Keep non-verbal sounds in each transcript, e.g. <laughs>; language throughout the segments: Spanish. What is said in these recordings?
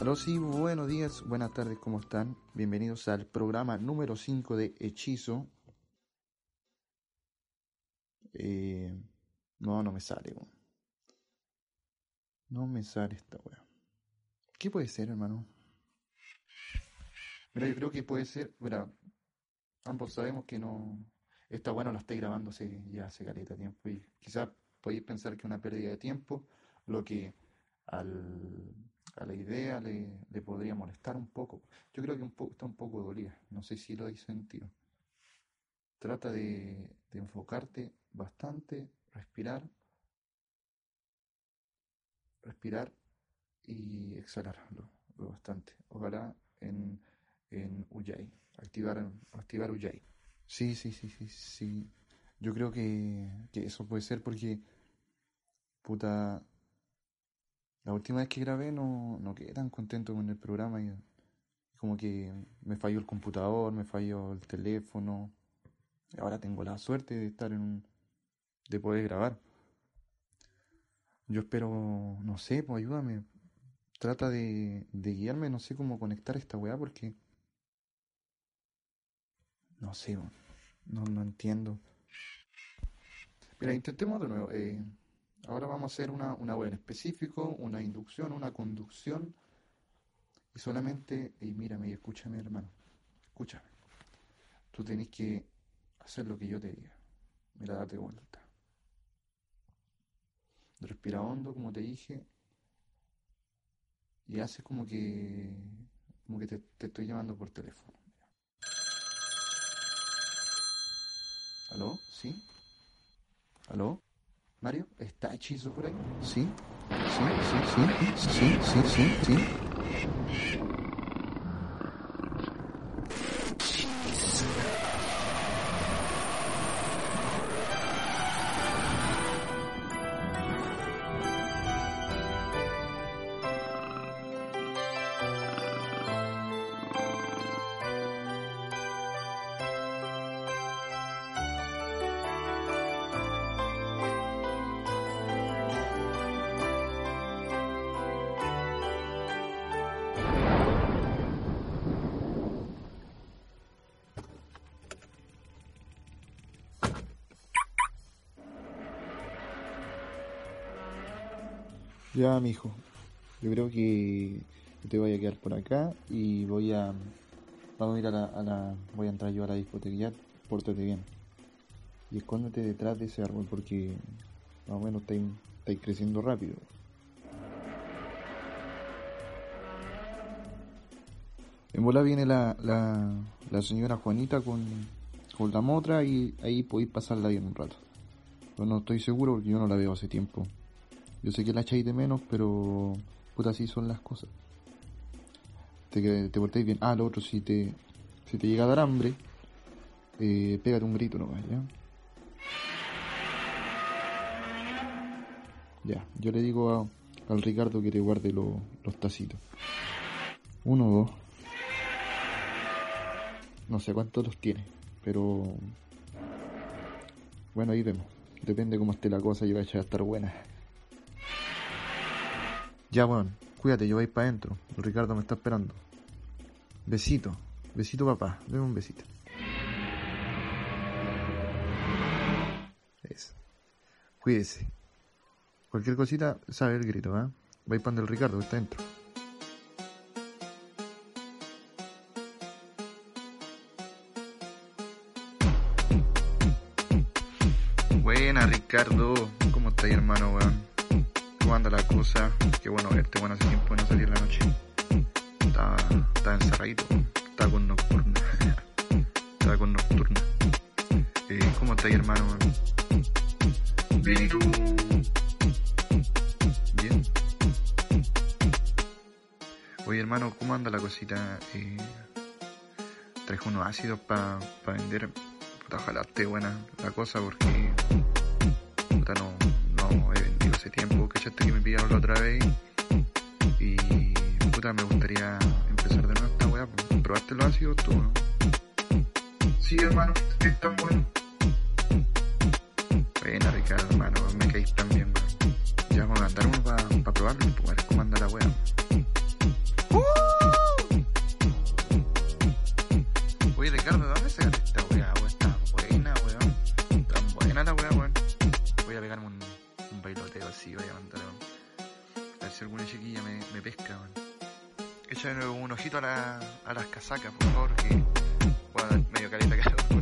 Aló, sí, buenos días, buenas tardes, ¿cómo están? Bienvenidos al programa número 5 de Hechizo. Eh, no, no me sale, weón. No me sale esta weá. ¿Qué puede ser, hermano? Mira, yo creo que puede ser, mira, ambos sabemos que no, esta weá no la estáis grabando hace, ya hace caleta tiempo y quizás podéis pensar que es una pérdida de tiempo, lo que al, a la idea le, le podría molestar un poco. Yo creo que un poco, está un poco dolida, no sé si lo habéis sentido. Trata de, de enfocarte bastante, respirar, respirar y exhalarlo lo bastante. Ojalá en, en Ujjayi, activar, activar Ujjayi. Sí, sí, sí, sí, sí. Yo creo que, que eso puede ser porque, puta, la última vez que grabé no, no quedé tan contento con el programa y como que me falló el computador, me falló el teléfono. Y ahora tengo la suerte de estar en un, de poder grabar. Yo espero, no sé, pues ayúdame. Trata de, de guiarme, no sé cómo conectar esta weá porque... No sé, weón. no, no entiendo. Mira, intentemos de nuevo. eh, ahora vamos a hacer una, una web en específico, una inducción, una conducción. Y solamente, y mírame y escúchame, hermano. Escúchame. Tú tenés que hacer lo que yo te diga. Mira, date vuelta. Respira hondo, como te dije. Y haces como que, como que te, te estoy llamando por teléfono. ¿Aló? ¿Sí? ¿Aló? Mario, ¿está hechizo por ahí? Sí, sí, sí, sí, sí, sí, sí, sí. Ya, mijo. Yo creo que te voy a quedar por acá y voy a. Vamos a ir a la, a la- Voy a entrar yo a la discoteca. Pórtate bien. Y escóndete detrás de ese árbol porque más o menos estáis, estáis creciendo rápido. En bola viene la, la, la señora Juanita con, con la motra y ahí podéis pasarla bien un rato. Pero no estoy seguro porque yo no la veo hace tiempo. Yo sé que la echáis de menos, pero puta así son las cosas. Te, te portáis bien. Ah, lo otro, si te, si te llega a dar hambre, eh, pégate un grito nomás, ¿ya? Ya, yo le digo a- al Ricardo que te guarde lo- los tacitos. Uno dos. No sé cuántos los tiene, pero... Bueno, ahí vemos. Depende cómo esté la cosa, yo voy a echar a estar buena. Ya, weón, cuídate, yo voy para adentro. Ricardo me está esperando. Besito, besito papá, dame un besito. Eso. Cuídese. Cualquier cosita, sabe el grito, ¿ah? Va para donde el Ricardo, que está dentro. Buena, Ricardo. ¿Cómo estás, hermano, weón? ¿Cómo anda la cosa? Bueno hace tiempo no salir en la noche. Estaba, estaba encerradito, estaba con nocturna. <laughs> estaba con nocturna. Eh, ¿Cómo estás, hermano? Bien. Bien. Oye, hermano, ¿cómo anda la cosita? Eh, traje unos ácidos para vender. Puta, ojalá esté buena la cosa porque puta, no, no he vendido hace tiempo. ¿Cachaste que me pillaron la otra vez? Y puta, me gustaría empezar de nuevo esta weá. ¿Probaste los ácidos tú, no? Sí, hermano, están buenos. Buena, Ricardo, hermano, me caís tan bien, weón. Ya vamos a mandar uno para probarlo pues, ver cómo anda la weá. A las casacas, por favor, que medio caleta calor con.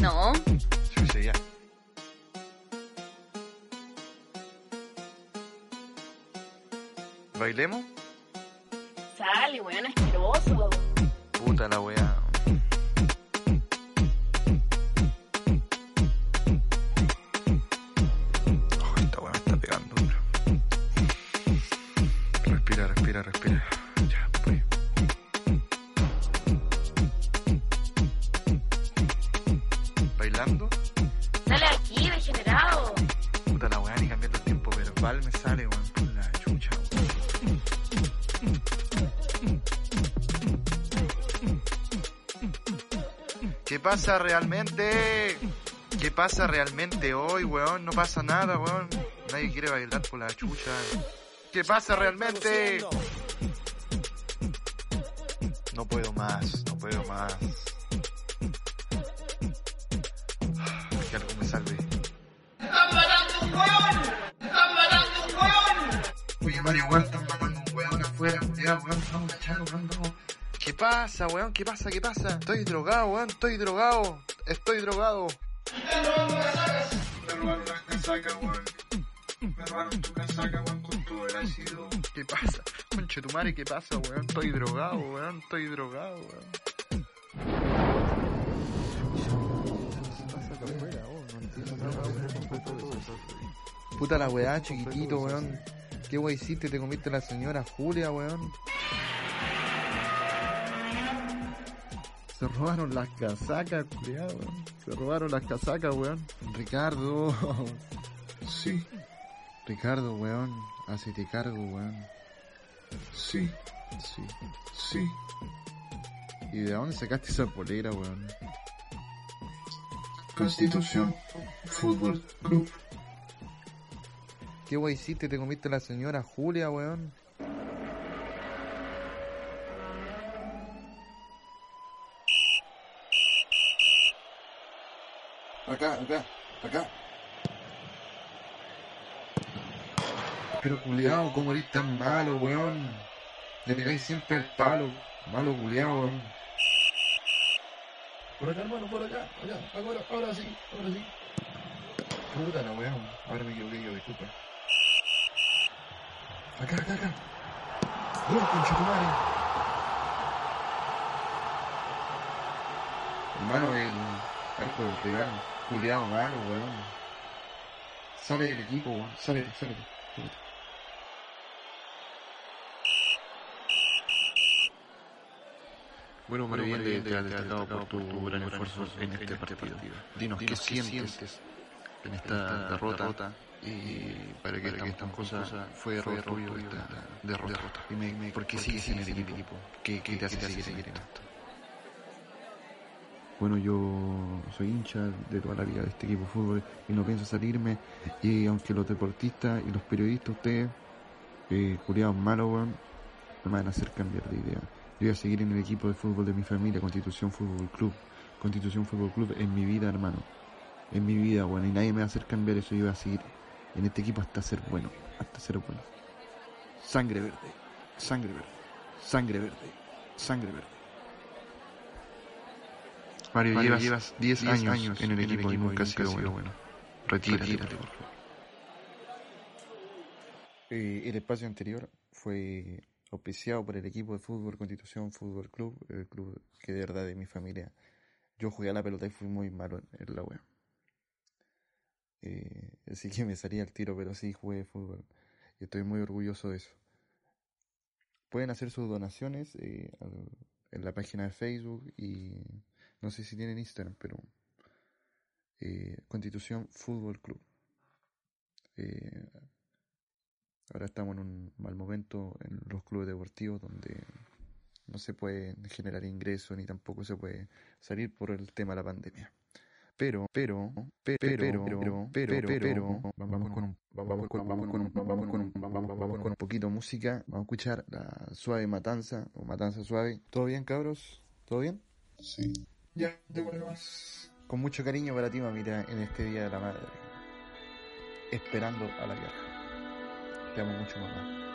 No. ¿Bailemos? Sale, weón, asqueroso. Puta la weá. Oh, esta weá me está pegando, bro. Respira, respira, respira. Ya, pues. ¿Bailando? Sale aquí, degenerado. Puta la weá, ni cambiando el tiempo verbal me sale, weón, pasa realmente? ¿Qué pasa realmente hoy, weón? No pasa nada, weón. Nadie quiere bailar por la chucha. ¿Qué pasa realmente? No puedo más, no puedo más. Que algo me salve. Oye, Mario, weón, están matando un weón afuera, cuidado, weón, vamos a echarlo, weón, vamos. ¿Qué pasa, weón? ¿Qué pasa? ¿Qué pasa? Estoy drogado, weón, estoy drogado. Estoy drogado. ¿Qué pasa? Conche tu madre, ¿qué pasa, weón? Estoy drogado, weón, estoy drogado, weón. Puta la weá, chiquitito, weón. ¿Qué weá hiciste? Te comiste a la señora Julia, weón. Se robaron las casacas, culiado, weón. Se robaron las casacas, weón. Ricardo. <laughs> Sí. Ricardo, weón. Hacete cargo, weón. Sí. Sí. Sí. ¿Y de dónde sacaste esa polera, weón? Constitución Fútbol Club. ¿Qué wey hiciste? ¿Te comiste a la señora Julia, weón? Acá, acá, acá. Pero culiao, ¿cómo eres tan malo, weón? Le pegáis siempre el palo. Malo culiao, weón. Por acá, hermano, por acá. Allá, ahora, ahora sí, ahora sí. Puta la weón. Ahora me equivoqué yo, disculpa. Acá, acá, acá. Gol, conchetumare. Hermano, el arco del rival. Culiao malo, weón. Sale del equipo, weón. Sale, sale. Bueno, Mario, bien, te has destacado por tu gran esfuerzo en este partido. Dinos, ¿qué sientes en esta derrota? Y para que estas cosas fue error tuyo esta derrota. Dime, ¿por qué sigues en el equipo? ¿Qué, qué te hace seguir en esto? Bueno, yo soy hincha de toda la vida de este equipo de fútbol y no pienso salirme. Y aunque los deportistas y los periodistas, ustedes, eh, culiados weón, me van a hacer cambiar de idea. Yo voy a seguir en el equipo de fútbol de mi familia, Constitución Fútbol Club. Constitución Fútbol Club en mi vida, hermano. En mi vida, bueno, y nadie me va a hacer cambiar eso. Yo voy a seguir en este equipo hasta ser bueno, hasta ser bueno. Sangre verde, sangre verde, sangre verde, sangre verde. Mario, llevas, 10 años, en el equipo, y nunca has sido bueno. Retírate, por favor. Eh, el espacio anterior fue auspiciado por el equipo de fútbol Constitución Fútbol Club, el club que de verdad de mi familia. Yo jugué a la pelota y fui muy malo en, la wea. Eh, así que me salía el tiro, pero sí jugué fútbol. Y estoy muy orgulloso de eso. Pueden hacer sus donaciones eh, en la página de Facebook y no sé si tienen Instagram, pero eh, Constitución Fútbol Club. Eh, ahora estamos en un mal momento en los clubes deportivos donde no se puede generar ingresos ni tampoco se puede salir por el tema de la pandemia. Pero, pero, pero, pero, pero, pero, pero, vamos con un, vamos con, vamos con vamos con vamos con un poquito de música. Vamos a escuchar la suave matanza o matanza suave. ¿Todo bien, cabros? ¿Todo bien? Sí. Ya, démosle más. Con mucho cariño para ti, mamita, en este Día de la Madre. Esperando a la guerra. Te amo mucho, mamá.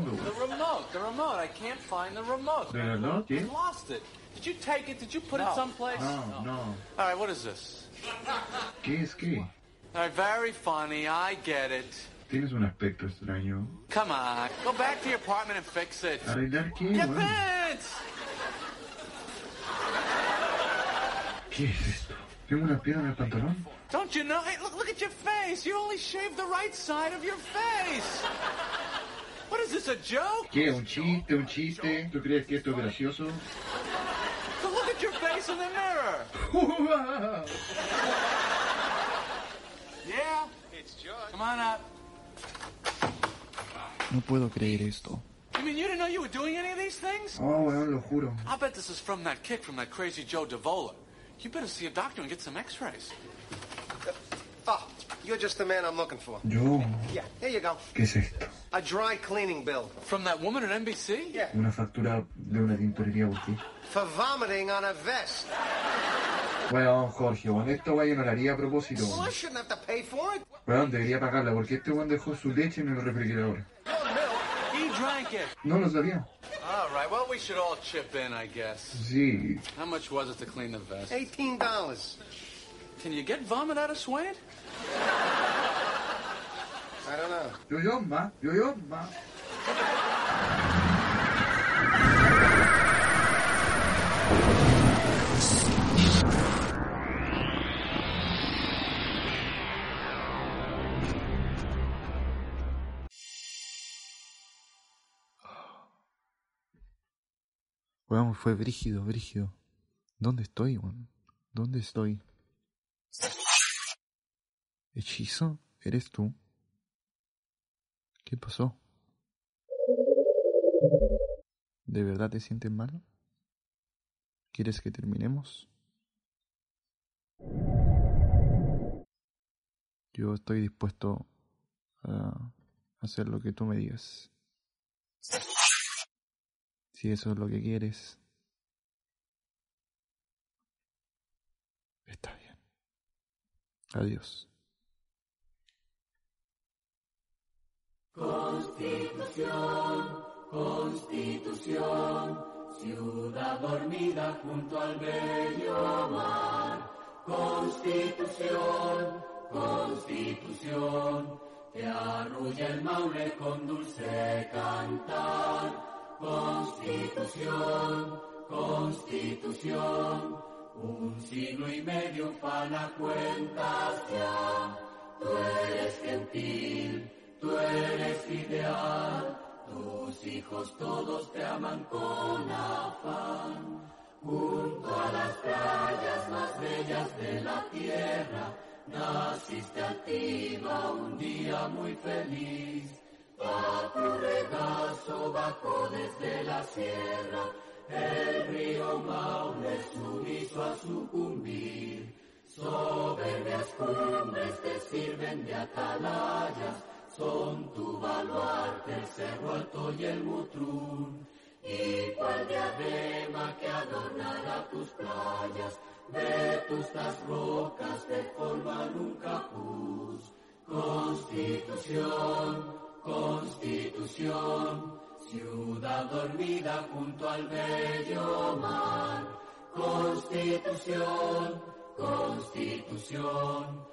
¿Qué estoy? The remote, the remote. I can't find the remote. ¿De verdad? ¿Qué? I lost it. Did you take it? Did you put it someplace? No, no. no. All right, what is this? ¿Qué es qué? All right, very funny. I get it. Tienes un aspecto extraño. Come on, go back to your apartment and fix it. ¿Arreglar qué? Your weón? pants! ¿Qué es esto? Tengo una piedra en el pantalón. Don't you know? Hey, look, look at your face. You only shaved the right side of your face. What is this, a joke? ¿Qué? ¿Un chiste? ¿Un chiste? ¿Tú crees que esto es gracioso? So look at your face in the mirror. <laughs> Yeah? Come on up. No puedo creer esto. You mean you didn't know you were doing any of these things? Oh, weón, lo juro. I bet this is from that kick from that crazy Joe Davola. You better see a doctor and get some x-rays. Oh, you're just the man I'm looking for. Yo, Yeah, here you go. ¿qué es esto? A dry cleaning bill. From that woman at NBC? Yeah. Una factura de una tintorería boutique. For vomiting on a vest. Weón, Jorge, weón, esto weón yo no lo haría a propósito. Well, I shouldn't have to pay for it. Weón, debería pagarla porque este weón dejó su leche en el refrigerador. He drank it. No lo sabía. All right, well, we should all chip in, I guess. Sí. How much was it to clean the vest? Eighteen dollars. Can you get vomit out of Swain? I don't know. Yo yo ma, yo yo ma. Weón, fue brígido, brígido. ¿Dónde estoy, weón? ¿Dónde estoy? ¿Hechizo? ¿Eres tú? ¿Qué pasó? ¿De verdad te sientes mal? ¿Quieres que terminemos? Yo estoy dispuesto a hacer lo que tú me digas. Si eso es lo que quieres. Está bien. Adiós. Constitución, Constitución, ciudad dormida junto al bello mar. Constitución, Constitución, te arrulla el maule con dulce cantar. Constitución, Constitución, un siglo y medio fan a cuentas ya. Tú eres gentil Tú eres ideal, tus hijos todos te aman con afán. Junto a las playas más bellas de la tierra, naciste a ti, un día muy feliz. A tu regazo bajó desde la sierra, el río Maule sumiso a sucumbir. Soberbias cumbres te sirven de atalayas, son tu baluarte el cerro alto y el mutrún. Y cual diadema que adornará tus playas, vetustas rocas que forman un capuz. Constitución, constitución, ciudad dormida junto al bello mar. Constitución, constitución